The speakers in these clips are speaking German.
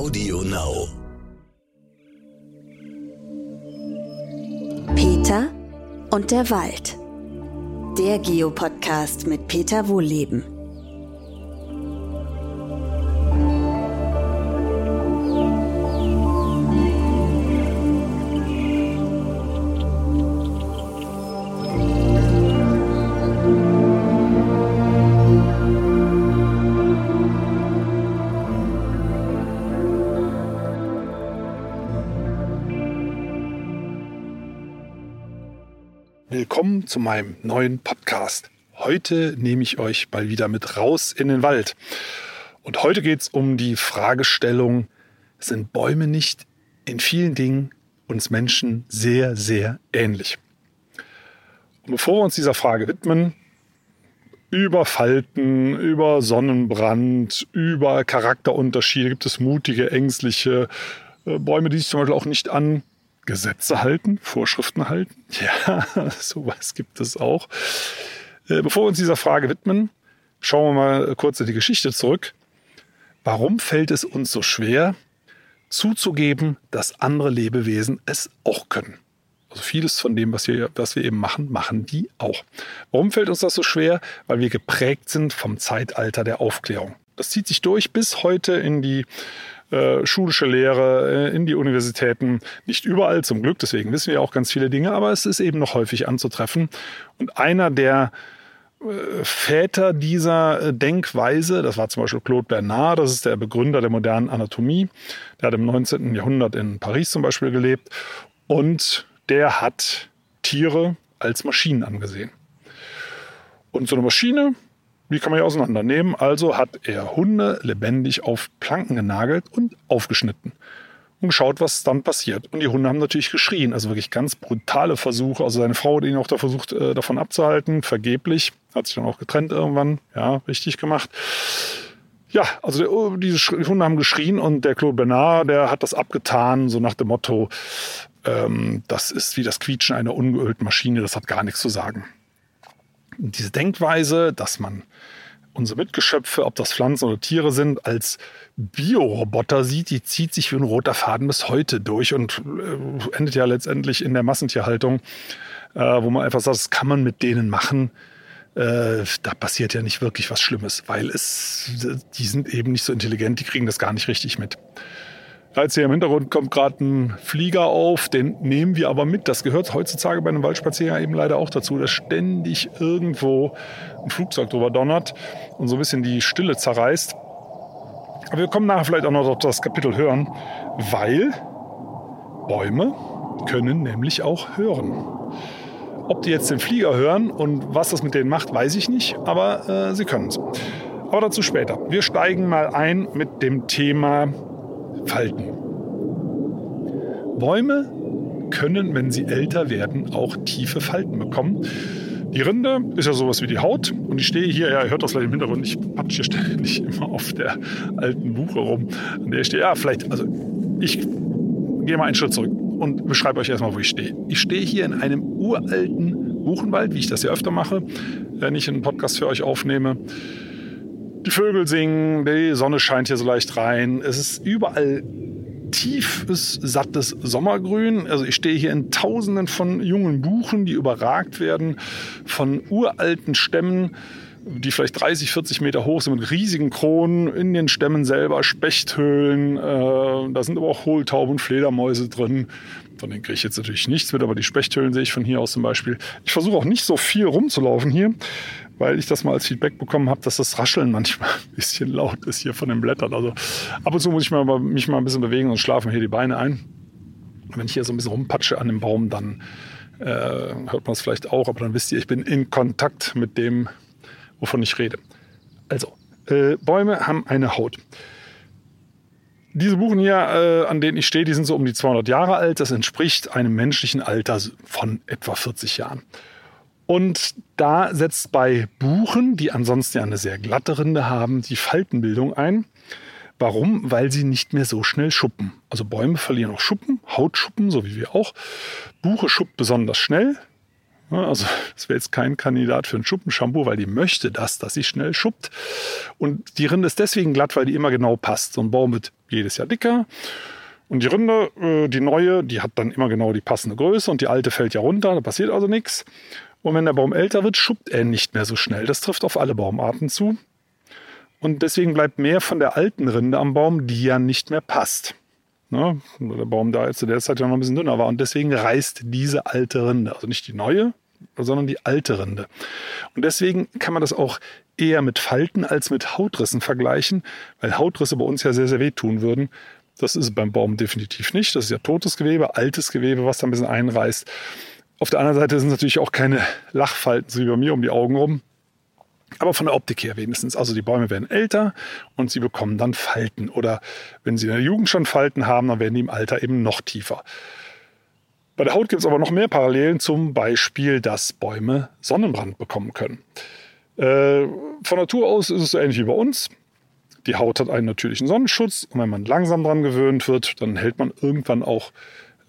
Audio Now. Peter und der Wald. Der Geopodcast mit Peter Wohlleben. Zu meinem neuen Podcast. Heute nehme ich euch mal wieder mit raus in den Wald. Und heute geht es um die Fragestellung, sind Bäume nicht in vielen Dingen uns Menschen sehr, sehr ähnlich? Und bevor wir uns dieser Frage widmen, über Falten, über Sonnenbrand, über Charakterunterschiede, gibt es mutige, ängstliche äh, Bäume, die sich zum Beispiel auch nicht an Gesetze halten, Vorschriften halten. Ja, sowas gibt es auch. Äh, bevor wir uns dieser Frage widmen, schauen wir mal kurz in die Geschichte zurück. Warum fällt es uns so schwer, zuzugeben, dass andere Lebewesen es auch können? Also vieles von dem, was wir, was wir eben machen, machen die auch. Warum fällt uns das so schwer? Weil wir geprägt sind vom Zeitalter der Aufklärung. Das zieht sich durch bis heute in die äh, schulische Lehre, äh, in die Universitäten. Nicht überall zum Glück, deswegen wissen wir auch ganz viele Dinge, aber es ist eben noch häufig anzutreffen. Und einer der äh, Väter dieser Denkweise, das war zum Beispiel Claude Bernard, das ist der Begründer der modernen Anatomie. Der hat im 19. Jahrhundert in Paris zum Beispiel gelebt und der hat Tiere als Maschinen angesehen. Und so eine Maschine, die kann man ja auseinandernehmen. Also hat er Hunde lebendig auf Planken genagelt und aufgeschnitten und geschaut, was dann passiert. Und die Hunde haben natürlich geschrien, also wirklich ganz brutale Versuche. Also seine Frau hat ihn auch da versucht, äh, davon abzuhalten, vergeblich. Hat sich dann auch getrennt irgendwann. Ja, richtig gemacht. Ja, also der, oh, diese Hunde haben geschrien und der Claude Bernard, der hat das abgetan, so nach dem Motto, ähm, das ist wie das Quietschen einer ungeölten Maschine, das hat gar nichts zu sagen diese Denkweise, dass man unsere Mitgeschöpfe, ob das Pflanzen oder Tiere sind, als Bioroboter sieht, die zieht sich wie ein roter Faden bis heute durch und äh, endet ja letztendlich in der Massentierhaltung, äh, wo man einfach sagt, das kann man mit denen machen. Äh, da passiert ja nicht wirklich was Schlimmes, weil es, die sind eben nicht so intelligent, die kriegen das gar nicht richtig mit. Als hier im Hintergrund kommt gerade ein Flieger auf, den nehmen wir aber mit. Das gehört heutzutage bei einem Waldspaziergang eben leider auch dazu, dass ständig irgendwo ein Flugzeug drüber donnert und so ein bisschen die Stille zerreißt. Aber wir kommen nachher vielleicht auch noch auf das Kapitel hören, weil Bäume können nämlich auch hören. Ob die jetzt den Flieger hören und was das mit denen macht, weiß ich nicht, aber äh, sie können es. Aber dazu später. Wir steigen mal ein mit dem Thema Falten. Bäume können, wenn sie älter werden, auch tiefe Falten bekommen. Die Rinde ist ja sowas wie die Haut und ich stehe hier, ja, ihr hört das gleich im Hintergrund, ich patsche hier ständig immer auf der alten Buche rum, an der ich stehe. Ja, vielleicht, also ich gehe mal einen Schritt zurück und beschreibe euch erstmal, wo ich stehe. Ich stehe hier in einem uralten Buchenwald, wie ich das ja öfter mache, wenn ich einen Podcast für euch aufnehme. Die Vögel singen, die Sonne scheint hier so leicht rein. Es ist überall tiefes, sattes Sommergrün. Also ich stehe hier in tausenden von jungen Buchen, die überragt werden von uralten Stämmen, die vielleicht 30, 40 Meter hoch sind mit riesigen Kronen, in den Stämmen selber Spechthöhlen. Äh, da sind aber auch Hohltauben und Fledermäuse drin. Von denen kriege ich jetzt natürlich nichts mit, aber die Spechthöhlen sehe ich von hier aus zum Beispiel. Ich versuche auch nicht so viel rumzulaufen hier, weil ich das mal als Feedback bekommen habe, dass das Rascheln manchmal ein bisschen laut ist hier von den Blättern. Also ab und zu muss ich mal, mich mal ein bisschen bewegen und schlafen hier die Beine ein. Wenn ich hier so ein bisschen rumpatsche an dem Baum, dann äh, hört man es vielleicht auch, aber dann wisst ihr, ich bin in Kontakt mit dem, wovon ich rede. Also, äh, Bäume haben eine Haut. Diese Buchen hier, äh, an denen ich stehe, die sind so um die 200 Jahre alt. Das entspricht einem menschlichen Alter von etwa 40 Jahren. Und da setzt bei Buchen, die ansonsten ja eine sehr glatte Rinde haben, die Faltenbildung ein. Warum? Weil sie nicht mehr so schnell schuppen. Also Bäume verlieren auch Schuppen, Hautschuppen, so wie wir auch. Buche schuppt besonders schnell. Also das wäre jetzt kein Kandidat für ein Schuppenshampoo, weil die möchte das, dass sie schnell schuppt. Und die Rinde ist deswegen glatt, weil die immer genau passt. So ein Baum mit jedes Jahr dicker. Und die Rinde, äh, die neue, die hat dann immer genau die passende Größe und die alte fällt ja runter, da passiert also nichts. Und wenn der Baum älter wird, schuppt er nicht mehr so schnell. Das trifft auf alle Baumarten zu. Und deswegen bleibt mehr von der alten Rinde am Baum, die ja nicht mehr passt. Ne? Der Baum da zu der Zeit ja noch ein bisschen dünner war. Und deswegen reißt diese alte Rinde, also nicht die neue, sondern die alte Rinde. Und deswegen kann man das auch eher mit Falten als mit Hautrissen vergleichen, weil Hautrisse bei uns ja sehr, sehr wehtun würden. Das ist beim Baum definitiv nicht. Das ist ja totes Gewebe, altes Gewebe, was da ein bisschen einreißt. Auf der anderen Seite sind es natürlich auch keine Lachfalten, so wie bei mir um die Augen rum. Aber von der Optik her wenigstens. Also die Bäume werden älter und sie bekommen dann Falten. Oder wenn sie in der Jugend schon Falten haben, dann werden die im Alter eben noch tiefer. Bei der Haut gibt es aber noch mehr Parallelen, zum Beispiel, dass Bäume Sonnenbrand bekommen können. Äh, von Natur aus ist es so ähnlich wie bei uns. Die Haut hat einen natürlichen Sonnenschutz und wenn man langsam dran gewöhnt wird, dann hält man irgendwann auch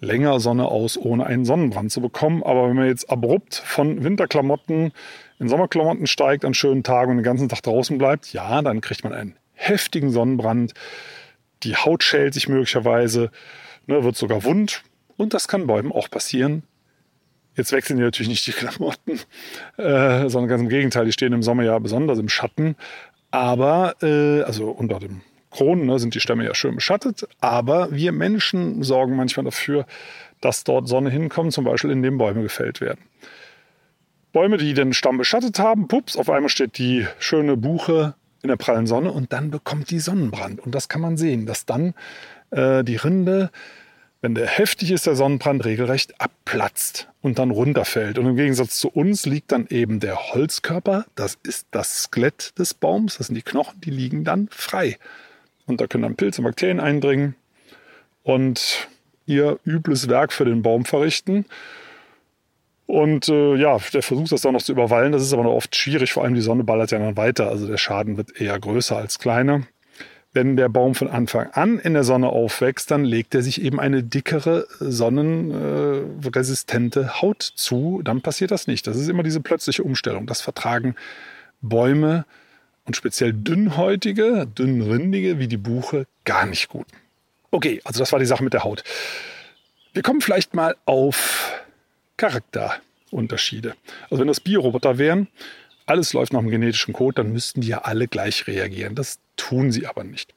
länger Sonne aus, ohne einen Sonnenbrand zu bekommen. Aber wenn man jetzt abrupt von Winterklamotten in Sommerklamotten steigt an schönen Tagen und den ganzen Tag draußen bleibt, ja, dann kriegt man einen heftigen Sonnenbrand. Die Haut schält sich möglicherweise, ne, wird sogar wund. Und das kann Bäumen auch passieren. Jetzt wechseln die natürlich nicht die Klamotten, äh, sondern ganz im Gegenteil, die stehen im Sommer ja besonders im Schatten. Aber, äh, also unter dem Kronen ne, sind die Stämme ja schön beschattet. Aber wir Menschen sorgen manchmal dafür, dass dort Sonne hinkommt, zum Beispiel indem Bäume gefällt werden. Bäume, die den Stamm beschattet haben, pups, auf einmal steht die schöne Buche in der prallen Sonne und dann bekommt die Sonnenbrand. Und das kann man sehen, dass dann äh, die Rinde wenn der heftig ist, der Sonnenbrand regelrecht abplatzt und dann runterfällt. Und im Gegensatz zu uns liegt dann eben der Holzkörper, das ist das Skelett des Baums, das sind die Knochen, die liegen dann frei. Und da können dann Pilze und Bakterien eindringen und ihr übles Werk für den Baum verrichten. Und äh, ja, der versucht das dann noch zu überwallen. Das ist aber noch oft schwierig, vor allem die Sonne ballert ja dann weiter. Also der Schaden wird eher größer als kleiner. Wenn der Baum von Anfang an in der Sonne aufwächst, dann legt er sich eben eine dickere, sonnenresistente Haut zu. Dann passiert das nicht. Das ist immer diese plötzliche Umstellung. Das vertragen Bäume und speziell dünnhäutige, dünnrindige wie die Buche gar nicht gut. Okay, also das war die Sache mit der Haut. Wir kommen vielleicht mal auf Charakterunterschiede. Also wenn das Bioroboter wären, alles läuft nach dem genetischen Code, dann müssten die ja alle gleich reagieren. Das tun sie aber nicht.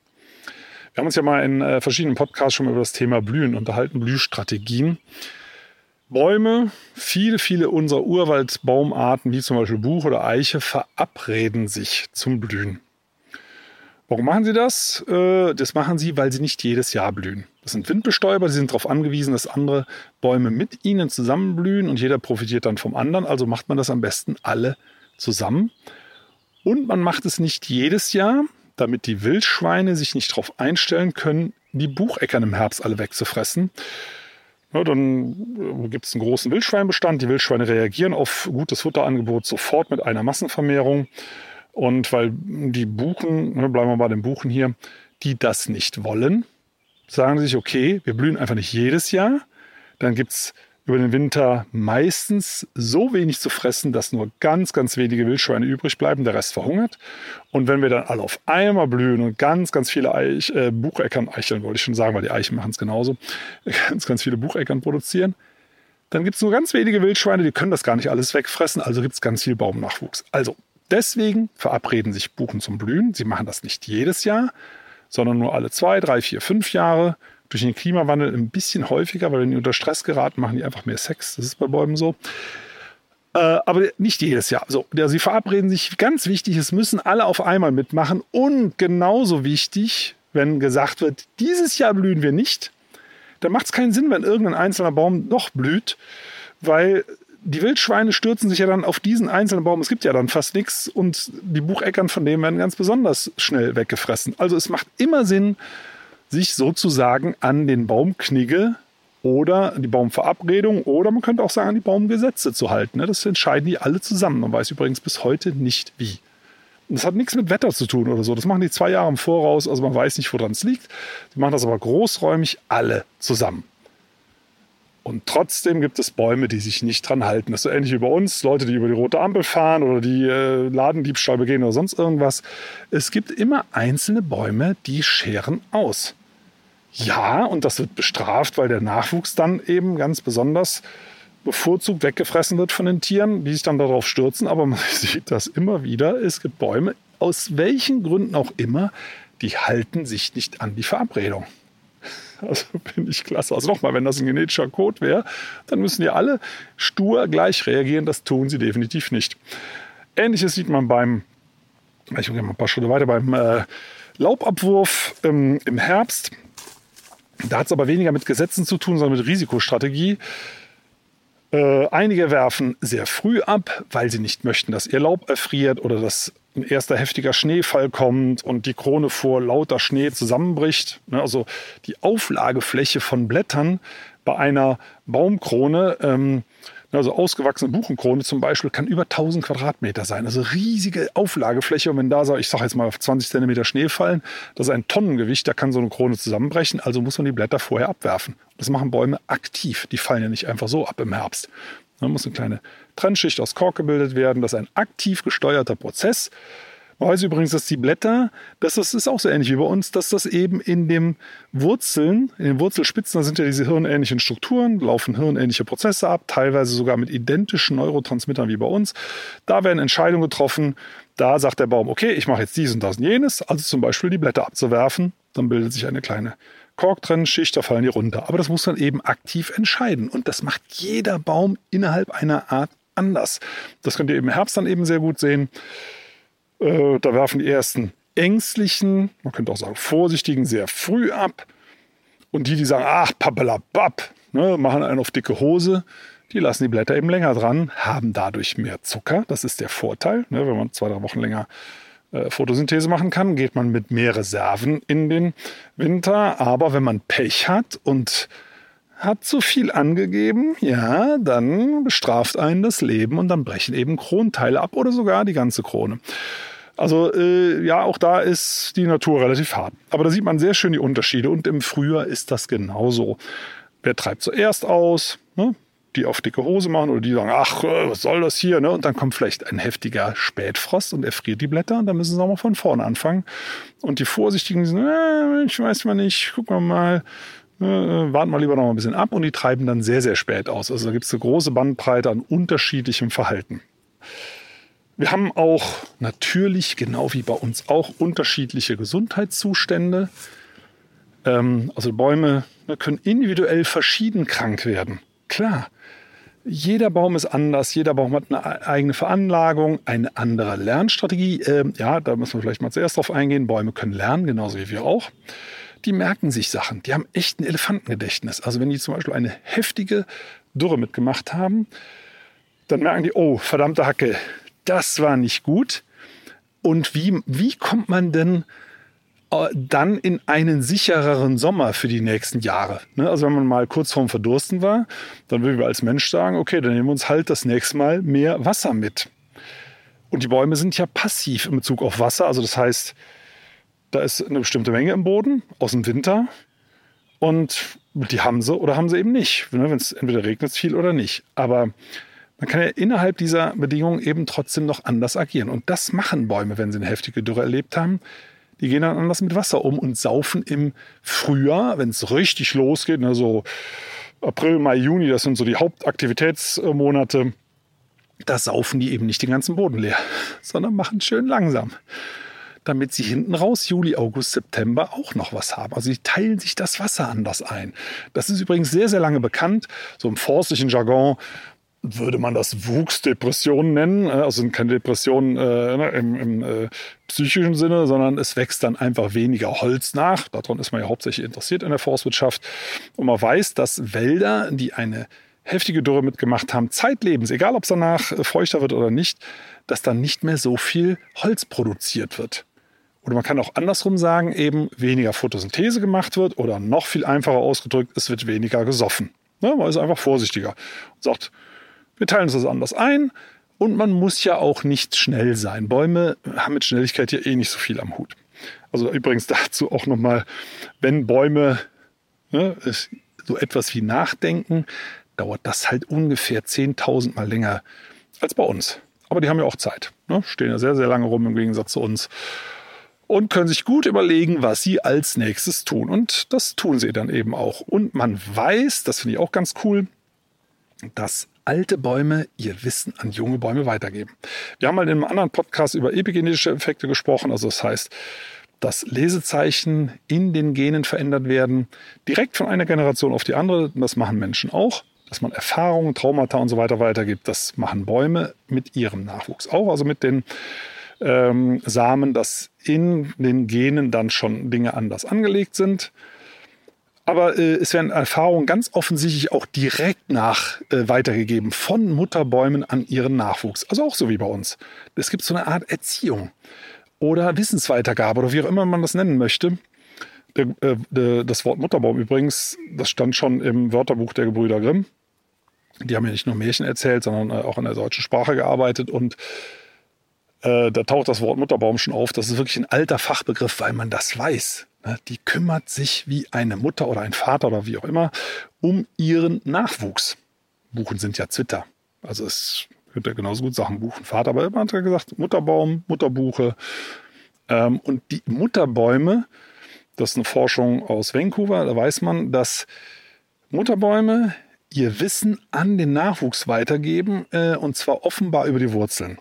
Wir haben uns ja mal in äh, verschiedenen Podcasts schon über das Thema Blühen unterhalten, Blühstrategien. Bäume, viele, viele unserer Urwaldbaumarten, wie zum Beispiel Buch oder Eiche, verabreden sich zum Blühen. Warum machen sie das? Äh, das machen sie, weil sie nicht jedes Jahr blühen. Das sind Windbestäuber, sie sind darauf angewiesen, dass andere Bäume mit ihnen zusammenblühen und jeder profitiert dann vom anderen. Also macht man das am besten alle zusammen. Und man macht es nicht jedes Jahr, damit die Wildschweine sich nicht darauf einstellen können, die Bucheckern im Herbst alle wegzufressen. Dann äh, gibt es einen großen Wildschweinbestand. Die Wildschweine reagieren auf gutes Futterangebot sofort mit einer Massenvermehrung. Und weil die Buchen, ne, bleiben wir bei den Buchen hier, die das nicht wollen, sagen sie sich, okay, wir blühen einfach nicht jedes Jahr. Dann gibt es über den Winter meistens so wenig zu fressen, dass nur ganz, ganz wenige Wildschweine übrig bleiben, der Rest verhungert. Und wenn wir dann alle auf einmal blühen und ganz, ganz viele Eich, äh, Bucheckern, Eicheln wollte ich schon sagen, weil die Eichen machen es genauso, ganz, ganz viele Bucheckern produzieren, dann gibt es nur ganz wenige Wildschweine, die können das gar nicht alles wegfressen, also gibt es ganz viel Baumnachwuchs. Also deswegen verabreden sich Buchen zum Blühen. Sie machen das nicht jedes Jahr, sondern nur alle zwei, drei, vier, fünf Jahre durch den Klimawandel ein bisschen häufiger, weil wenn die unter Stress geraten, machen die einfach mehr Sex. Das ist bei Bäumen so. Äh, aber nicht jedes Jahr. So, also sie verabreden sich, ganz wichtig, es müssen alle auf einmal mitmachen. Und genauso wichtig, wenn gesagt wird, dieses Jahr blühen wir nicht, dann macht es keinen Sinn, wenn irgendein einzelner Baum noch blüht, weil die Wildschweine stürzen sich ja dann auf diesen einzelnen Baum. Es gibt ja dann fast nichts und die Bucheckern von dem werden ganz besonders schnell weggefressen. Also es macht immer Sinn, sich sozusagen an den Baumknigge oder die Baumverabredung oder man könnte auch sagen, an die Baumgesetze zu halten. Ne? Das entscheiden die alle zusammen. Man weiß übrigens bis heute nicht wie. Das hat nichts mit Wetter zu tun oder so. Das machen die zwei Jahre im Voraus. Also man weiß nicht, woran es liegt. Die machen das aber großräumig alle zusammen. Und trotzdem gibt es Bäume, die sich nicht dran halten. Das ist so ähnlich wie bei uns, Leute, die über die rote Ampel fahren oder die äh, Ladendiebstahl begehen oder sonst irgendwas. Es gibt immer einzelne Bäume, die scheren aus. Ja, und das wird bestraft, weil der Nachwuchs dann eben ganz besonders bevorzugt weggefressen wird von den Tieren, die sich dann darauf stürzen. Aber man sieht das immer wieder. Es gibt Bäume, aus welchen Gründen auch immer, die halten sich nicht an die Verabredung. Also finde ich klasse. Also nochmal, wenn das ein genetischer Code wäre, dann müssen die alle stur gleich reagieren. Das tun sie definitiv nicht. Ähnliches sieht man beim, ich gehe mal ein paar Schritte weiter, beim äh, Laubabwurf ähm, im Herbst. Da hat es aber weniger mit Gesetzen zu tun, sondern mit Risikostrategie. Äh, einige werfen sehr früh ab, weil sie nicht möchten, dass ihr Laub erfriert oder dass ein erster heftiger Schneefall kommt und die Krone vor lauter Schnee zusammenbricht. Ne, also die Auflagefläche von Blättern bei einer Baumkrone ähm, also ausgewachsene Buchenkrone zum Beispiel kann über 1000 Quadratmeter sein. Also riesige Auflagefläche. Und wenn da, ich sage jetzt mal, 20 Zentimeter Schnee fallen, das ist ein Tonnengewicht, da kann so eine Krone zusammenbrechen. Also muss man die Blätter vorher abwerfen. Das machen Bäume aktiv. Die fallen ja nicht einfach so ab im Herbst. Da muss eine kleine Trennschicht aus Kork gebildet werden. Das ist ein aktiv gesteuerter Prozess. Man weiß übrigens, dass die Blätter, das ist auch so ähnlich wie bei uns, dass das eben in den Wurzeln, in den Wurzelspitzen, da sind ja diese hirnähnlichen Strukturen, laufen hirnähnliche Prozesse ab, teilweise sogar mit identischen Neurotransmittern wie bei uns. Da werden Entscheidungen getroffen. Da sagt der Baum, okay, ich mache jetzt dies und das und jenes, also zum Beispiel die Blätter abzuwerfen. Dann bildet sich eine kleine Korktrennenschicht, da fallen die runter. Aber das muss man eben aktiv entscheiden. Und das macht jeder Baum innerhalb einer Art anders. Das könnt ihr im Herbst dann eben sehr gut sehen. Äh, da werfen die ersten ängstlichen, man könnte auch sagen vorsichtigen, sehr früh ab. Und die, die sagen, ach, pappelabab, ne, machen einen auf dicke Hose, die lassen die Blätter eben länger dran, haben dadurch mehr Zucker. Das ist der Vorteil. Ne, wenn man zwei, drei Wochen länger äh, Photosynthese machen kann, geht man mit mehr Reserven in den Winter. Aber wenn man Pech hat und hat zu viel angegeben, ja, dann bestraft einen das Leben und dann brechen eben Kronteile ab oder sogar die ganze Krone. Also äh, ja, auch da ist die Natur relativ hart. Aber da sieht man sehr schön die Unterschiede und im Frühjahr ist das genauso. Wer treibt zuerst aus? Ne? Die auf dicke Hose machen oder die sagen, ach, äh, was soll das hier? Ne? Und dann kommt vielleicht ein heftiger Spätfrost und erfriert die Blätter und dann müssen sie auch mal von vorne anfangen. Und die Vorsichtigen die sagen, äh, ich weiß mal nicht, gucken wir mal, äh, warten wir lieber noch mal ein bisschen ab und die treiben dann sehr, sehr spät aus. Also da gibt es eine große Bandbreite an unterschiedlichem Verhalten. Wir haben auch natürlich, genau wie bei uns auch, unterschiedliche Gesundheitszustände. Ähm, also Bäume ne, können individuell verschieden krank werden. Klar, jeder Baum ist anders, jeder Baum hat eine eigene Veranlagung, eine andere Lernstrategie. Ähm, ja, da müssen wir vielleicht mal zuerst drauf eingehen. Bäume können lernen, genauso wie wir auch. Die merken sich Sachen. Die haben echt ein Elefantengedächtnis. Also wenn die zum Beispiel eine heftige Dürre mitgemacht haben, dann merken die, oh, verdammte Hacke, das war nicht gut. Und wie, wie kommt man denn äh, dann in einen sichereren Sommer für die nächsten Jahre. Ne? Also wenn man mal kurz vorm Verdursten war, dann würden wir als Mensch sagen, okay, dann nehmen wir uns halt das nächste Mal mehr Wasser mit. Und die Bäume sind ja passiv in Bezug auf Wasser. Also das heißt, da ist eine bestimmte Menge im Boden aus dem Winter und die haben sie oder haben sie eben nicht. Ne? Wenn es entweder regnet viel oder nicht. Aber man kann ja innerhalb dieser Bedingungen eben trotzdem noch anders agieren. Und das machen Bäume, wenn sie eine heftige Dürre erlebt haben. Die gehen dann anders mit Wasser um und saufen im Frühjahr, wenn es richtig losgeht, ne, so April, Mai, Juni, das sind so die Hauptaktivitätsmonate, da saufen die eben nicht den ganzen Boden leer, sondern machen schön langsam damit sie hinten raus Juli, August, September auch noch was haben. Also sie teilen sich das Wasser anders ein. Das ist übrigens sehr, sehr lange bekannt. So im forstlichen Jargon würde man das Wuchsdepression nennen. Äh, also keine Depression äh, ne, im, im äh, psychischen Sinne, sondern es wächst dann einfach weniger Holz nach. Daran ist man ja hauptsächlich interessiert in der Forstwirtschaft. Und man weiß, dass Wälder, die eine heftige Dürre mitgemacht haben, zeitlebens, egal ob es danach äh, feuchter wird oder nicht, dass dann nicht mehr so viel Holz produziert wird. Oder man kann auch andersrum sagen, eben weniger Photosynthese gemacht wird oder noch viel einfacher ausgedrückt, es wird weniger gesoffen. Ne, man ist einfach vorsichtiger und sagt, wir teilen uns das anders ein und man muss ja auch nicht schnell sein. Bäume haben mit Schnelligkeit ja eh nicht so viel am Hut. Also übrigens dazu auch nochmal, wenn Bäume ne, so etwas wie nachdenken, dauert das halt ungefähr 10.000 Mal länger als bei uns. Aber die haben ja auch Zeit. Ne? Stehen ja sehr, sehr lange rum im Gegensatz zu uns. und können sich gut überlegen, was sie als nächstes tun. Und das tun sie dann eben auch. Und man weiß, das finde ich auch ganz cool, dass alte Bäume ihr Wissen an junge Bäume weitergeben. Wir haben mal in einem anderen Podcast über epigenetische Effekte gesprochen. Also das heißt, dass Lesezeichen in den Genen verändert werden, direkt von einer Generation auf die andere. Das machen Menschen auch. Dass man Erfahrungen, Traumata und so weiter weitergibt, das machen Bäume mit ihrem Nachwuchs auch. Also mit den ähm, Samen, dass in den Genen dann schon Dinge anders angelegt sind. Aber äh, es werden Erfahrungen ganz offensichtlich auch direkt nach äh, weitergegeben von Mutterbäumen an ihren Nachwuchs. Also auch so wie bei uns. Es gibt so eine Art Erziehung oder Wissensweitergabe oder wie auch immer man das nennen möchte. Der, äh, das Wort Mutterbaum übrigens, das stand schon im Wörterbuch der Gebrüder Grimm. Die haben ja nicht nur Märchen erzählt, sondern äh, auch in der deutschen Sprache gearbeitet und äh, da taucht das Wort Mutterbaum schon auf. Das ist wirklich ein alter Fachbegriff, weil man das weiß. Ne? Die kümmert sich wie eine Mutter oder ein Vater oder wie auch immer um ihren Nachwuchs. Buchen sind ja Zwitter. Also es könnte genauso gut Sachen Buchen, Vater, aber man hat ja gesagt Mutterbaum, Mutterbuche. Ähm, und die Mutterbäume, das ist eine Forschung aus Vancouver, da weiß man, dass Mutterbäume ihr Wissen an den Nachwuchs weitergeben, äh, und zwar offenbar über die Wurzeln.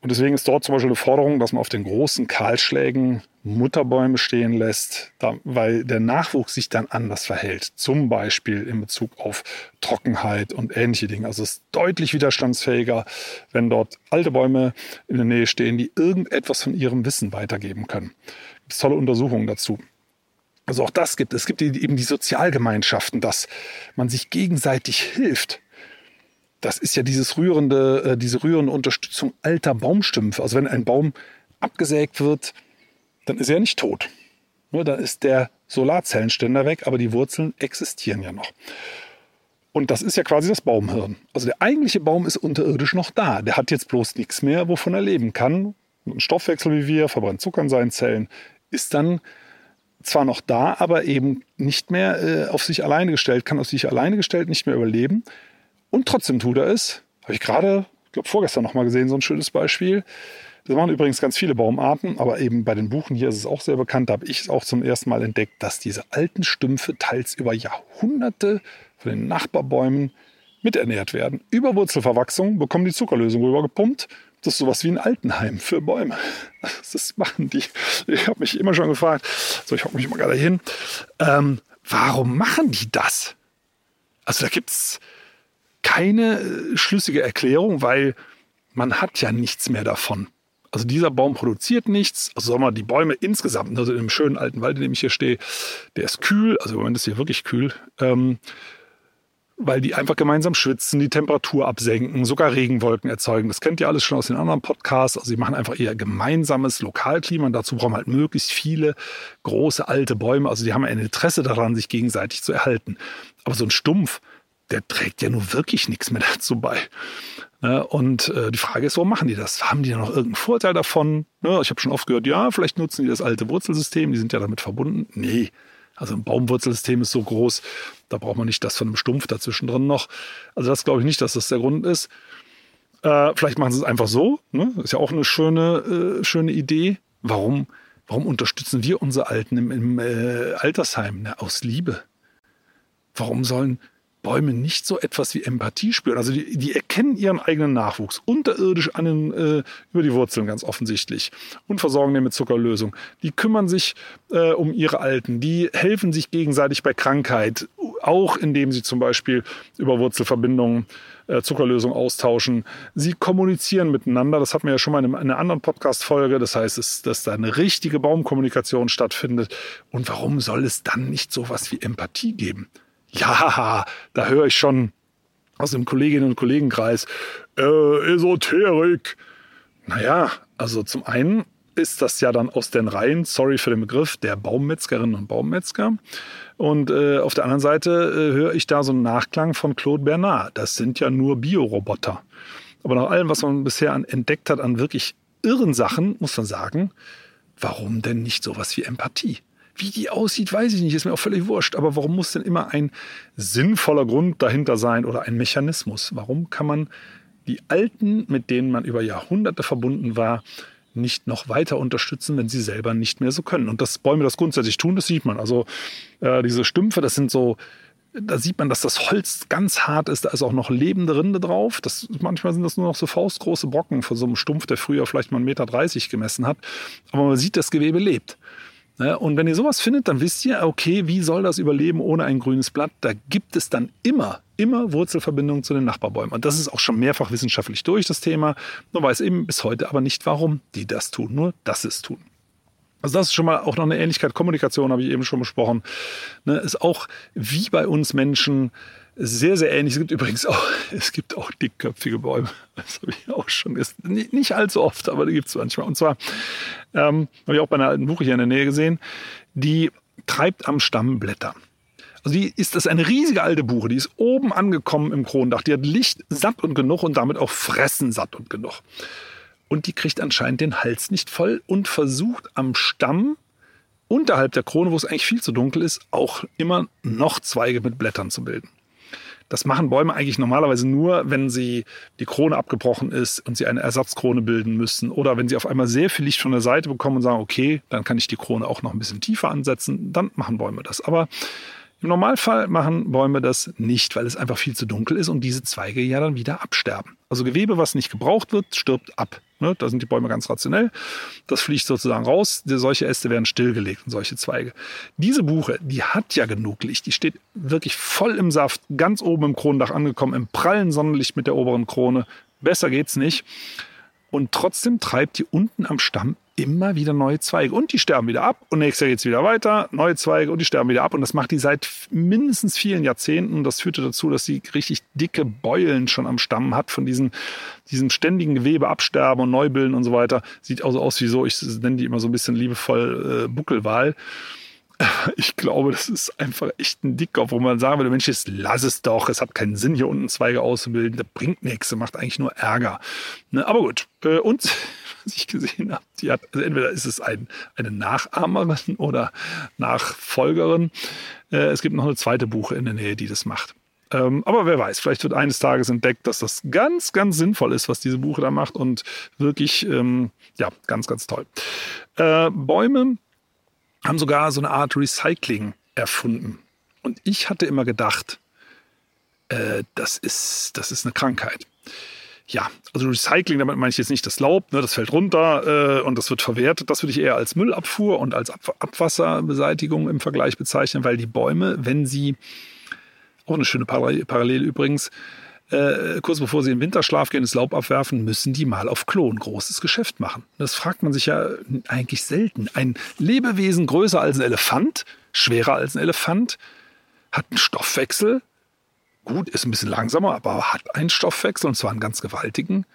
Und deswegen ist dort zum Beispiel eine Forderung, dass man auf den großen Kahlschlägen Mutterbäume stehen lässt, da, weil der Nachwuchs sich dann anders verhält. Zum Beispiel in Bezug auf Trockenheit und ähnliche Dinge. Also es ist deutlich widerstandsfähiger, wenn dort alte Bäume in der Nähe stehen, die irgendetwas von ihrem Wissen weitergeben können. Es tolle Untersuchungen dazu. Also auch das gibt es. Es gibt eben die Sozialgemeinschaften, dass man sich gegenseitig hilft das ist ja dieses rührende, äh, diese rührende Unterstützung alter Baumstümpfe. Also wenn ein Baum abgesägt wird, dann ist er nicht tot. Nur dann ist der Solarzellenständer weg, aber die Wurzeln existieren ja noch. Und das ist ja quasi das Baumhirn. Also der eigentliche Baum ist unterirdisch noch da. Der hat jetzt bloß nichts mehr, wovon er leben kann. Ein Stoffwechsel wie wir, verbrennt Zucker in seinen Zellen, ist dann zwar noch da, aber eben nicht mehr äh, auf sich alleine gestellt, kann auf sich alleine gestellt nicht mehr überleben. Und trotzdem tut er es. Habe ich gerade, ich glaube vorgestern noch mal gesehen, so ein schönes Beispiel. Das machen übrigens ganz viele Baumarten, aber eben bei den Buchen hier ist es auch sehr bekannt. Da habe ich es auch zum ersten Mal entdeckt, dass diese alten Stümpfe teils über Jahrhunderte von den Nachbarbäumen miternährt werden. Über Wurzelverwachsung bekommen die Zuckerlösung rübergepumpt. Das ist sowas wie ein Altenheim für Bäume. Das machen die. Ich habe mich immer schon gefragt, so ich hocke mich mal gerade hin, ähm, warum machen die das? Also da gibt es keine äh, schlüssige Erklärung, weil man hat ja nichts mehr davon. Also dieser Baum produziert nichts. Also sagen wir mal, die Bäume insgesamt, also in dem schönen alten Wald, in dem ich hier stehe, der ist kühl. Also im Moment ist hier wirklich kühl. Ähm, weil die einfach gemeinsam schwitzen, die Temperatur absenken, sogar Regenwolken erzeugen. Das kennt ihr alles schon aus den anderen Podcasts. Also sie machen einfach eher gemeinsames Lokalklima und dazu brauchen halt möglichst viele große alte Bäume. Also die haben ein Interesse daran, sich gegenseitig zu erhalten. Aber so ein Stumpf, der trägt ja nun wirklich nichts mehr dazu bei. Ne? Und äh, die Frage ist, warum machen die das? Haben die da noch irgendeinen Vorteil davon? Ne? Ich habe schon oft gehört, ja, vielleicht nutzen die das alte Wurzelsystem, die sind ja damit verbunden. Nee, also ein Baumwurzelsystem ist so groß, da braucht man nicht das von einem Stumpf dazwischen drin noch. Also das glaube ich nicht, dass das der Grund ist. Äh, vielleicht machen sie es einfach so. Ne? Ist ja auch eine schöne, äh, schöne Idee. Warum, warum unterstützen wir unsere Alten im, im äh, Altersheim? Aus Liebe. Warum sollen Bäume nicht so etwas wie Empathie spüren. Also die, die erkennen ihren eigenen Nachwuchs unterirdisch an den, äh, über die Wurzeln ganz offensichtlich und versorgen den mit Zuckerlösung. Die kümmern sich äh, um ihre Alten, die helfen sich gegenseitig bei Krankheit, auch indem sie zum Beispiel über Wurzelverbindungen äh, Zuckerlösung austauschen. Sie kommunizieren miteinander. Das hatten wir ja schon mal in einer anderen Podcast-Folge. Das heißt, es, dass da eine richtige Baumkommunikation stattfindet. Und warum soll es dann nicht so was wie Empathie geben? Ja, da höre ich schon aus dem Kolleginnen- und Kollegenkreis, äh, Esoterik. Naja, also zum einen ist das ja dann aus den Reihen, sorry für den Begriff, der Baummetzgerinnen und Baummetzger. Und äh, auf der anderen Seite äh, höre ich da so einen Nachklang von Claude Bernard. Das sind ja nur Bioroboter. Aber nach allem, was man bisher an, entdeckt hat an wirklich irren Sachen, muss man sagen, warum denn nicht sowas wie Empathie? Wie die aussieht, weiß ich nicht, ist mir auch völlig wurscht. Aber warum muss denn immer ein sinnvoller Grund dahinter sein oder ein Mechanismus? Warum kann man die Alten, mit denen man über Jahrhunderte verbunden war, nicht noch weiter unterstützen, wenn sie selber nicht mehr so können. Und dass Bäume das grundsätzlich tun, das sieht man. Also äh, diese Stümpfe, das sind so, da sieht man, dass das Holz ganz hart ist. Da ist auch noch lebende Rinde drauf. Das, manchmal sind das nur noch so faustgroße Brocken von so einem Stumpf, der früher vielleicht mal 1,30 Meter gemessen hat. Aber man sieht, das Gewebe lebt. Ne? Und wenn ihr sowas findet, dann wisst ihr, okay, wie soll das überleben ohne ein grünes Blatt? Da gibt es dann immer, immer Wurzelverbindungen zu den Nachbarbäumen. Und das ist auch schon mehrfach wissenschaftlich durch, das Thema. Man weiß eben bis heute aber nicht, warum die das tun, nur dass es tun. Also das ist schon mal auch noch eine Ähnlichkeit. Kommunikation habe ich eben schon besprochen. Ne, ist auch wie bei uns Menschen sehr, sehr ähnlich. Es gibt übrigens auch, es gibt auch dickköpfige Bäume. Das habe ich auch schon gesehen. Nicht allzu oft, aber die gibt es manchmal. Und zwar ähm, habe ich auch bei einer alten Buche hier in der Nähe gesehen, die treibt am Stamm Blätter. Also die ist das eine riesige alte Buche, die ist oben angekommen im Kronendach. Die hat Licht satt und genug und damit auch Fressen satt und genug. Und die kriegt anscheinend den Hals nicht voll und versucht am Stamm unterhalb der Krone, wo es eigentlich viel zu dunkel ist, auch immer noch Zweige mit Blättern zu bilden. Das machen Bäume eigentlich normalerweise nur, wenn sie die Krone abgebrochen ist und sie eine Ersatzkrone bilden müssen oder wenn sie auf einmal sehr viel Licht von der Seite bekommen und sagen, okay, dann kann ich die Krone auch noch ein bisschen tiefer ansetzen, dann machen Bäume das. Aber im Normalfall machen Bäume das nicht, weil es einfach viel zu dunkel ist und diese Zweige ja dann wieder absterben. Also Gewebe, was nicht gebraucht wird, stirbt ab. Ne? Da sind die Bäume ganz rationell. Das fliegt sozusagen raus. Solche Äste werden stillgelegt und solche Zweige. Diese Buche, die hat ja genug Licht. Die steht wirklich voll im Saft, ganz oben im Kronendach angekommen, im prallen Sonnenlicht mit der oberen Krone. Besser geht's nicht. Und trotzdem treibt die unten am Stamm immer wieder neue Zweige. Und die sterben wieder ab. Und nächstes Jahr geht es wieder weiter, neue Zweige und die sterben wieder ab. Und das macht die seit mindestens vielen Jahrzehnten. Das führte dazu, dass sie richtig dicke Beulen schon am Stamm hat von diesen, diesem ständigen Gewebe absterben und Neubilden und so weiter. Sieht also aus wie so, ich nenne die immer so ein bisschen liebevoll äh, Buckelwal. Ich glaube, das ist einfach echt ein Dickkopf, wo man sagen würde, Mensch, jetzt lass es doch, es hat keinen Sinn, hier unten Zweige auszubilden, das bringt nichts, das macht eigentlich nur Ärger. Ne, aber gut, äh, und was ich gesehen habe, die hat, also entweder ist es ein, eine Nachahmerin oder Nachfolgerin. Äh, es gibt noch eine zweite Buche in der Nähe, die das macht. Ähm, aber wer weiß, vielleicht wird eines Tages entdeckt, dass das ganz, ganz sinnvoll ist, was diese Buche da macht und wirklich, ähm, ja, ganz, ganz toll. Äh, Bäume haben sogar so eine Art Recycling erfunden. Und ich hatte immer gedacht, äh, das, ist, das ist eine Krankheit. Ja, also Recycling, damit meine ich jetzt nicht das Laub, ne, das fällt runter äh, und das wird verwertet. Das würde ich eher als Müllabfuhr und als Ab Abwasserbeseitigung im Vergleich bezeichnen, weil die Bäume, wenn sie, auch eine schöne Parallele übrigens, äh, kurz bevor sie in Winterschlaf gehen, das Laub abwerfen, müssen die mal auf Klo ein großes Geschäft machen. Das fragt man sich ja eigentlich selten. Ein Lebewesen größer als ein Elefant, schwerer als ein Elefant, hat einen Stoffwechsel, gut, ist ein bisschen langsamer, aber hat einen Stoffwechsel und zwar einen ganz gewaltigen.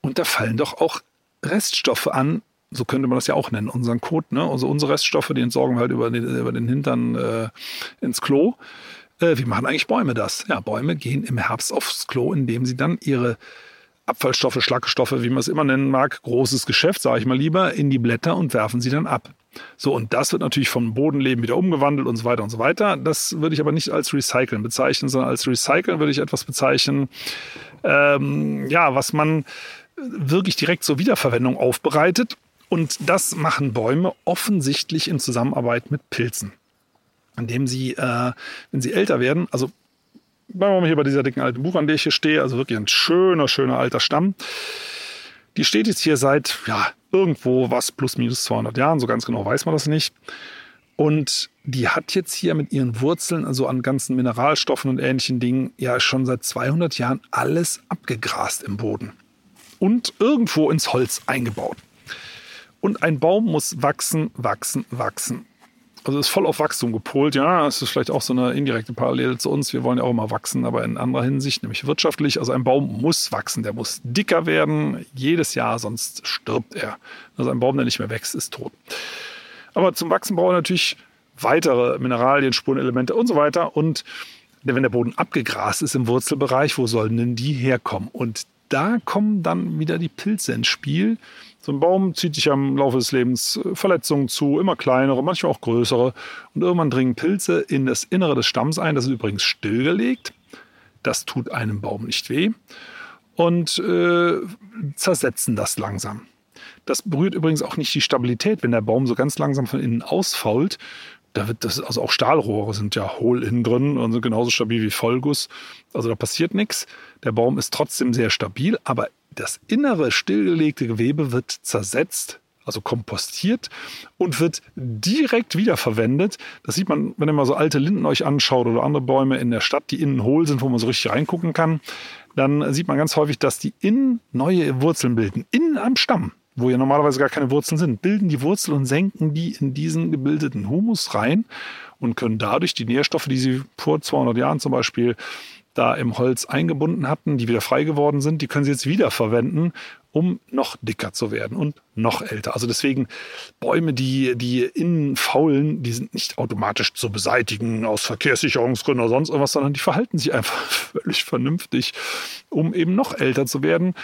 Und da fallen doch auch Reststoffe an, so könnte man das ja auch nennen, unseren Kot, ne? Also unsere Reststoffe, die entsorgen wir halt über den, über den Hintern äh, ins Klo. Äh, wie machen eigentlich Bäume das? Ja, Bäume gehen im Herbst aufs Klo, indem sie dann ihre Abfallstoffe, Schlackstoffe, wie man es immer nennen mag, großes Geschäft, sage ich mal lieber, in die Blätter und werfen sie dann ab. So, und das wird natürlich vom Bodenleben wieder umgewandelt und so weiter und so weiter. Das würde ich aber nicht als Recyceln bezeichnen, sondern als Recyceln würde ich etwas bezeichnen, ähm, ja, was man wirklich direkt zur Wiederverwendung aufbereitet. Und das machen Bäume offensichtlich in Zusammenarbeit mit Pilzen. Indem sie, äh, wenn sie älter werden, also bleiben wir mal hier bei dieser dicken alten Buch, an der ich hier stehe, also wirklich ein schöner, schöner alter Stamm. Die steht jetzt hier seit, ja, irgendwo was plus minus 200 Jahren, so ganz genau weiß man das nicht. Und die hat jetzt hier mit ihren Wurzeln, also an ganzen Mineralstoffen und ähnlichen Dingen, ja schon seit 200 Jahren alles abgegrast im Boden und irgendwo ins Holz eingebaut. Und ein Baum muss wachsen, wachsen, wachsen. Also ist voll auf Wachstum gepolt. Ja, es ist vielleicht auch so eine indirekte Parallele zu uns. Wir wollen ja auch immer wachsen, aber in anderer Hinsicht, nämlich wirtschaftlich. Also ein Baum muss wachsen, der muss dicker werden jedes Jahr, sonst stirbt er. Also ein Baum, der nicht mehr wächst, ist tot. Aber zum Wachsen brauchen wir natürlich weitere Mineralien, Spurenelemente und so weiter. Und wenn der Boden abgegrast ist im Wurzelbereich, wo sollen denn die herkommen? Und da kommen dann wieder die Pilze ins Spiel. So ein Baum zieht sich am Laufe des Lebens äh, Verletzungen zu, immer kleinere, manchmal auch größere. Und irgendwann dringen Pilze in das Innere des Stamms ein. Das ist übrigens stillgelegt. Das tut einem Baum nicht weh. Und äh, zersetzen das langsam. Das berührt übrigens auch nicht die Stabilität, wenn der Baum so ganz langsam von innen ausfault. Da wird das, also auch Stahlrohre sind ja hohl innen drin und sind genauso stabil wie Vollguss. Also da passiert nichts. Der Baum ist trotzdem sehr stabil, aber das innere stillgelegte Gewebe wird zersetzt also kompostiert und wird direkt wiederverwendet. Das sieht man, wenn ihr mal so alte Linden euch anschaut oder andere Bäume in der Stadt, die innen hohl sind, wo man so richtig reingucken kann. Dann sieht man ganz häufig, dass die innen neue Wurzeln bilden. Innen am Stamm, wo ja normalerweise gar keine Wurzeln sind, bilden die Wurzeln und senken die in diesen gebildeten Humus rein und können dadurch die Nährstoffe, die sie vor 200 Jahren zum Beispiel da im Holz eingebunden hatten, die wieder frei geworden sind, die können sie jetzt wieder verwenden um noch dicker zu werden und noch älter. Also deswegen Bäume, die, die innen faulen, die sind nicht automatisch zu beseitigen aus Verkehrssicherungsgründen oder sonst irgendwas, sondern die verhalten sich einfach völlig vernünftig, um eben noch älter zu werden.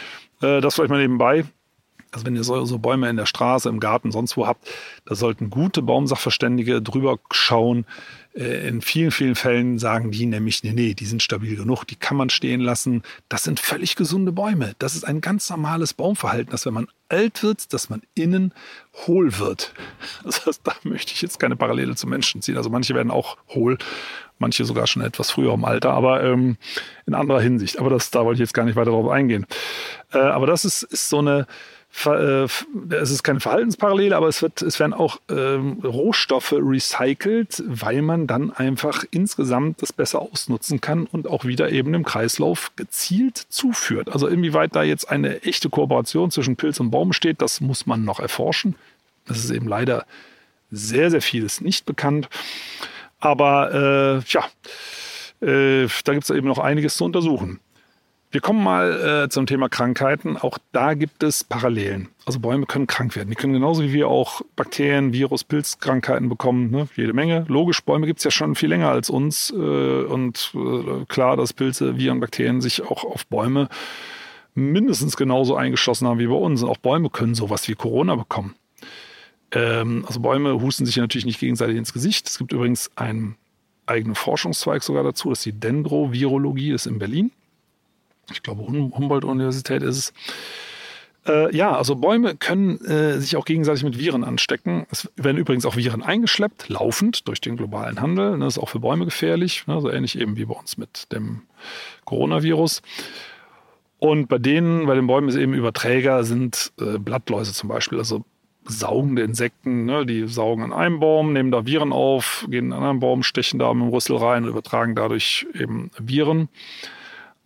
Äh, das vielleicht mal nebenbei. Also wenn ihr so, so Bäume in der Straße, im Garten, sonst wo habt, da sollten gute Baumsachverständige drüber schauen. Äh, in vielen, vielen Fällen sagen die nämlich, nee, nee, die sind stabil genug, die kann man stehen lassen. Das sind völlig gesunde Bäume. Das ist ein ganz normales Baumverhalten, dass wenn man alt wird, dass man innen hohl wird. Das heißt, da möchte ich jetzt keine Parallele zu Menschen ziehen. Also manche werden auch hohl, manche sogar schon etwas früher im Alter, aber ähm, in anderer Hinsicht. Aber das, da wollte ich jetzt gar nicht weiter darauf eingehen. Äh, aber das ist, ist so eine es ist keine Verhaltensparallele, aber es, wird, es werden auch ähm, Rohstoffe recycelt, weil man dann einfach insgesamt das besser ausnutzen kann und auch wieder eben im Kreislauf gezielt zuführt. Also inwieweit da jetzt eine echte Kooperation zwischen Pilz und Baum steht, das muss man noch erforschen. Das ist eben leider sehr, sehr vieles nicht bekannt. Aber äh, ja, äh, da gibt es eben noch einiges zu untersuchen. Wir kommen mal äh, zum Thema Krankheiten. Auch da gibt es Parallelen. Also Bäume können krank werden. Die können genauso wie wir auch Bakterien, Virus, Pilzkrankheiten bekommen. Ne? Jede Menge. Logisch, Bäume gibt es ja schon viel länger als uns. Äh, und äh, klar, dass Pilze, Viren, Bakterien sich auch auf Bäume mindestens genauso eingeschlossen haben wie bei uns. Und auch Bäume können sowas wie Corona bekommen. Ähm, also Bäume husten sich natürlich nicht gegenseitig ins Gesicht. Es gibt übrigens einen eigenen Forschungszweig sogar dazu. Das ist die Dendrovirologie, das ist in Berlin ich glaube Humboldt-Universität ist es. Äh, ja, also Bäume können äh, sich auch gegenseitig mit Viren anstecken. Es werden übrigens auch Viren eingeschleppt, laufend durch den globalen Handel. Das ist auch für Bäume gefährlich, ne? so ähnlich eben wie bei uns mit dem Coronavirus. Und bei denen, bei den Bäumen ist eben Überträger sind äh, Blattläuse zum Beispiel, also saugende Insekten, ne? die saugen an einem Baum, nehmen da Viren auf, gehen in einen anderen Baum, stechen da mit dem Rüssel rein und übertragen dadurch eben Viren.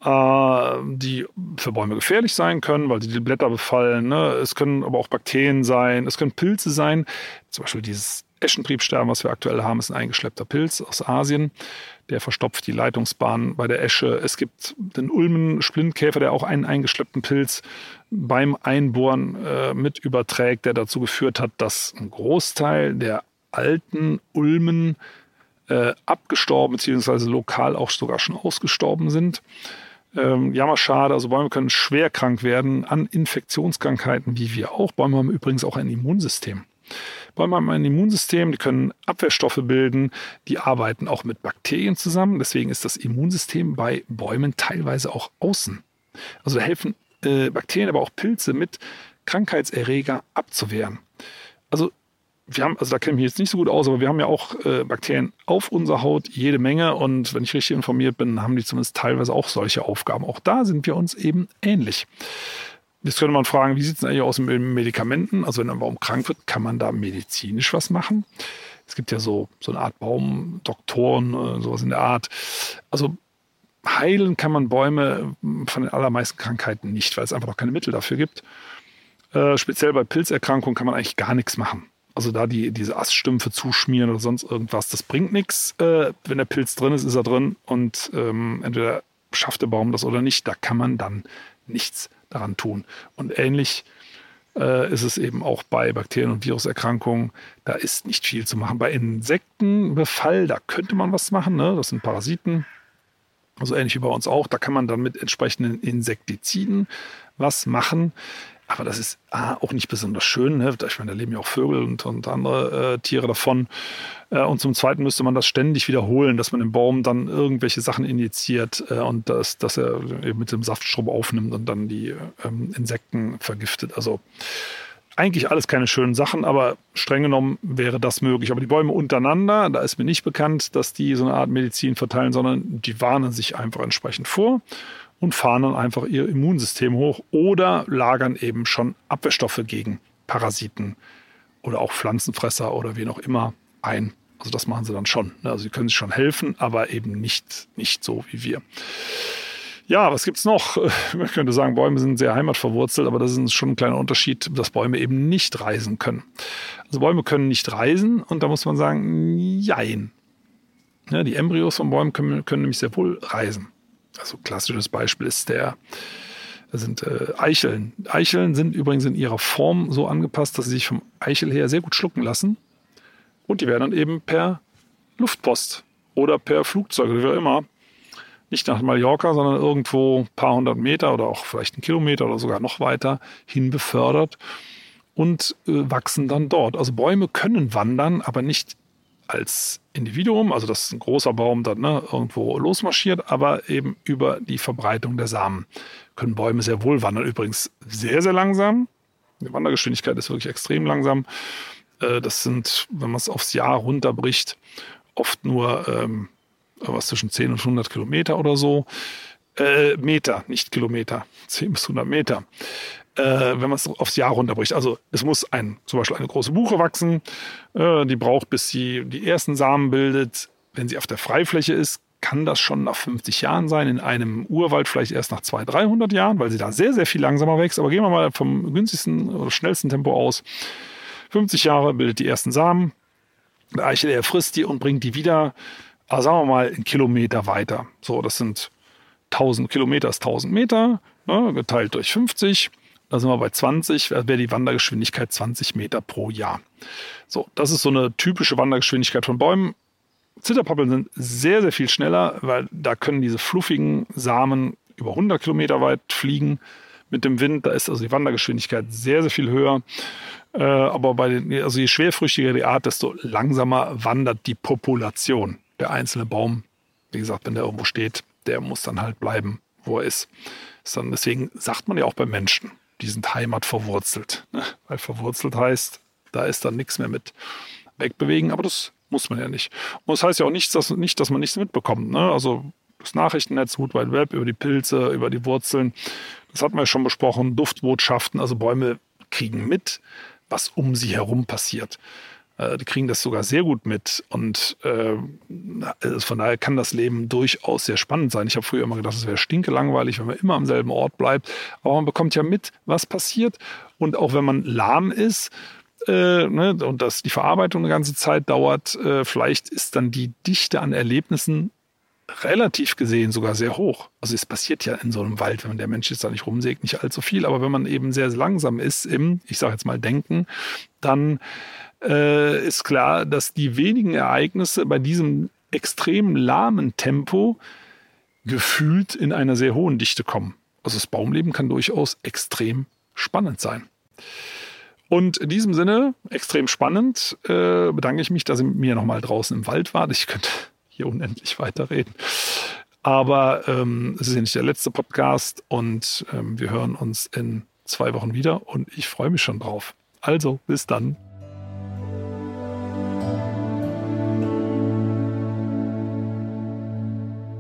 Äh, die für Bäume gefährlich sein können, weil sie die Blätter befallen. Ne? Es können aber auch Bakterien sein, es können Pilze sein. Zum Beispiel dieses Eschentriebsterben, was wir aktuell haben, ist ein eingeschleppter Pilz aus Asien. Der verstopft die Leitungsbahn bei der Esche. Es gibt den Ulmen-Splintkäfer, der auch einen eingeschleppten Pilz beim Einbohren äh, mit überträgt, der dazu geführt hat, dass ein Großteil der alten Ulmen äh, abgestorben bzw. lokal auch sogar schon ausgestorben sind. Ähm, ja, mal schade. Also Bäume können schwer krank werden an Infektionskrankheiten, wie wir auch. Bäume haben übrigens auch ein Immunsystem. Bäume haben ein Immunsystem, die können Abwehrstoffe bilden, die arbeiten auch mit Bakterien zusammen. Deswegen ist das Immunsystem bei Bäumen teilweise auch außen. Also helfen äh, Bakterien, aber auch Pilze mit Krankheitserreger abzuwehren. Also wir haben, also da kenne ich mich jetzt nicht so gut aus, aber wir haben ja auch äh, Bakterien auf unserer Haut jede Menge und wenn ich richtig informiert bin, haben die zumindest teilweise auch solche Aufgaben. Auch da sind wir uns eben ähnlich. Jetzt könnte man fragen, wie sieht es eigentlich aus mit Medikamenten? Also wenn ein Baum krank wird, kann man da medizinisch was machen? Es gibt ja so, so eine Art Baumdoktoren, äh, sowas in der Art. Also heilen kann man Bäume von den allermeisten Krankheiten nicht, weil es einfach noch keine Mittel dafür gibt. Äh, speziell bei Pilzerkrankungen kann man eigentlich gar nichts machen. Also da die, diese Aststümpfe zuschmieren oder sonst irgendwas, das bringt nichts. Äh, wenn der Pilz drin ist, ist er drin und ähm, entweder schafft der Baum das oder nicht. Da kann man dann nichts daran tun. Und ähnlich äh, ist es eben auch bei Bakterien- und Viruserkrankungen. Da ist nicht viel zu machen. Bei Insektenbefall, da könnte man was machen. Ne? Das sind Parasiten. Also ähnlich wie bei uns auch. Da kann man dann mit entsprechenden Insektiziden was machen. Aber das ist A, auch nicht besonders schön. Ne? Ich meine, da leben ja auch Vögel und, und andere äh, Tiere davon. Äh, und zum Zweiten müsste man das ständig wiederholen, dass man im Baum dann irgendwelche Sachen injiziert äh, und das, dass er eben mit dem Saftstrom aufnimmt und dann die ähm, Insekten vergiftet. Also eigentlich alles keine schönen Sachen, aber streng genommen wäre das möglich. Aber die Bäume untereinander, da ist mir nicht bekannt, dass die so eine Art Medizin verteilen, sondern die warnen sich einfach entsprechend vor und fahren dann einfach ihr Immunsystem hoch oder lagern eben schon Abwehrstoffe gegen Parasiten oder auch Pflanzenfresser oder wen auch immer ein. Also das machen sie dann schon. Ne? Also sie können sich schon helfen, aber eben nicht, nicht so wie wir. Ja, was gibt's noch? Man könnte sagen, Bäume sind sehr heimatverwurzelt, aber das ist schon ein kleiner Unterschied, dass Bäume eben nicht reisen können. Also Bäume können nicht reisen und da muss man sagen, jein. Ja, die Embryos von Bäumen können, können nämlich sehr wohl reisen. Also klassisches Beispiel ist der, sind äh, Eicheln. Eicheln sind übrigens in ihrer Form so angepasst, dass sie sich vom Eichel her sehr gut schlucken lassen. Und die werden dann eben per Luftpost oder per Flugzeug oder wie auch immer nicht nach Mallorca, sondern irgendwo ein paar hundert Meter oder auch vielleicht einen Kilometer oder sogar noch weiter hin befördert und äh, wachsen dann dort. Also Bäume können wandern, aber nicht als Individuum, also dass ein großer Baum dann ne, irgendwo losmarschiert, aber eben über die Verbreitung der Samen können Bäume sehr wohl wandern. Übrigens sehr, sehr langsam. Die Wandergeschwindigkeit ist wirklich extrem langsam. Äh, das sind, wenn man es aufs Jahr runterbricht, oft nur ähm, was zwischen 10 und 100 Kilometer oder so. Äh, Meter, nicht Kilometer, 10 bis 100 Meter. Äh, wenn man es aufs Jahr runterbricht. Also es muss ein, zum Beispiel eine große Buche wachsen, äh, die braucht, bis sie die ersten Samen bildet. Wenn sie auf der Freifläche ist, kann das schon nach 50 Jahren sein, in einem Urwald vielleicht erst nach 200, 300 Jahren, weil sie da sehr, sehr viel langsamer wächst. Aber gehen wir mal vom günstigsten oder schnellsten Tempo aus. 50 Jahre bildet die ersten Samen. Der Eichel, er frisst die und bringt die wieder aber sagen wir mal einen Kilometer weiter. So, das sind 1000 Kilometer, ist 1000 Meter, ne, geteilt durch 50. Da sind wir bei 20, wäre die Wandergeschwindigkeit 20 Meter pro Jahr. So, das ist so eine typische Wandergeschwindigkeit von Bäumen. Zitterpappeln sind sehr, sehr viel schneller, weil da können diese fluffigen Samen über 100 Kilometer weit fliegen mit dem Wind. Da ist also die Wandergeschwindigkeit sehr, sehr viel höher. Äh, aber bei den, also je schwerfrüchtiger die Art, desto langsamer wandert die Population der einzelne Baum, wie gesagt, wenn der irgendwo steht, der muss dann halt bleiben, wo er ist. ist dann, deswegen sagt man ja auch bei Menschen, die sind Heimat verwurzelt. Ne? Weil verwurzelt heißt, da ist dann nichts mehr mit wegbewegen, aber das muss man ja nicht. Und das heißt ja auch nicht, dass, nicht, dass man nichts mitbekommt. Ne? Also das Nachrichtennetz, Wood Wide Web, über die Pilze, über die Wurzeln, das hatten wir ja schon besprochen, Duftbotschaften, also Bäume kriegen mit, was um sie herum passiert. Äh, die kriegen das sogar sehr gut mit. Und äh, also von daher kann das Leben durchaus sehr spannend sein. Ich habe früher immer gedacht, es wäre stinke langweilig, wenn man immer am selben Ort bleibt. Aber man bekommt ja mit, was passiert. Und auch wenn man lahm ist, äh, ne, und dass die Verarbeitung eine ganze Zeit dauert, äh, vielleicht ist dann die Dichte an Erlebnissen relativ gesehen sogar sehr hoch. Also es passiert ja in so einem Wald, wenn der Mensch jetzt da nicht rumsägt, nicht allzu viel. Aber wenn man eben sehr langsam ist im, ich sage jetzt mal, Denken, dann äh, ist klar, dass die wenigen Ereignisse bei diesem extrem lahmen Tempo gefühlt in einer sehr hohen Dichte kommen. Also das Baumleben kann durchaus extrem spannend sein. Und in diesem Sinne, extrem spannend, äh, bedanke ich mich, dass ihr mit mir nochmal draußen im Wald wart. Ich könnte hier unendlich weiterreden. Aber ähm, es ist ja nicht der letzte Podcast und ähm, wir hören uns in zwei Wochen wieder und ich freue mich schon drauf. Also, bis dann.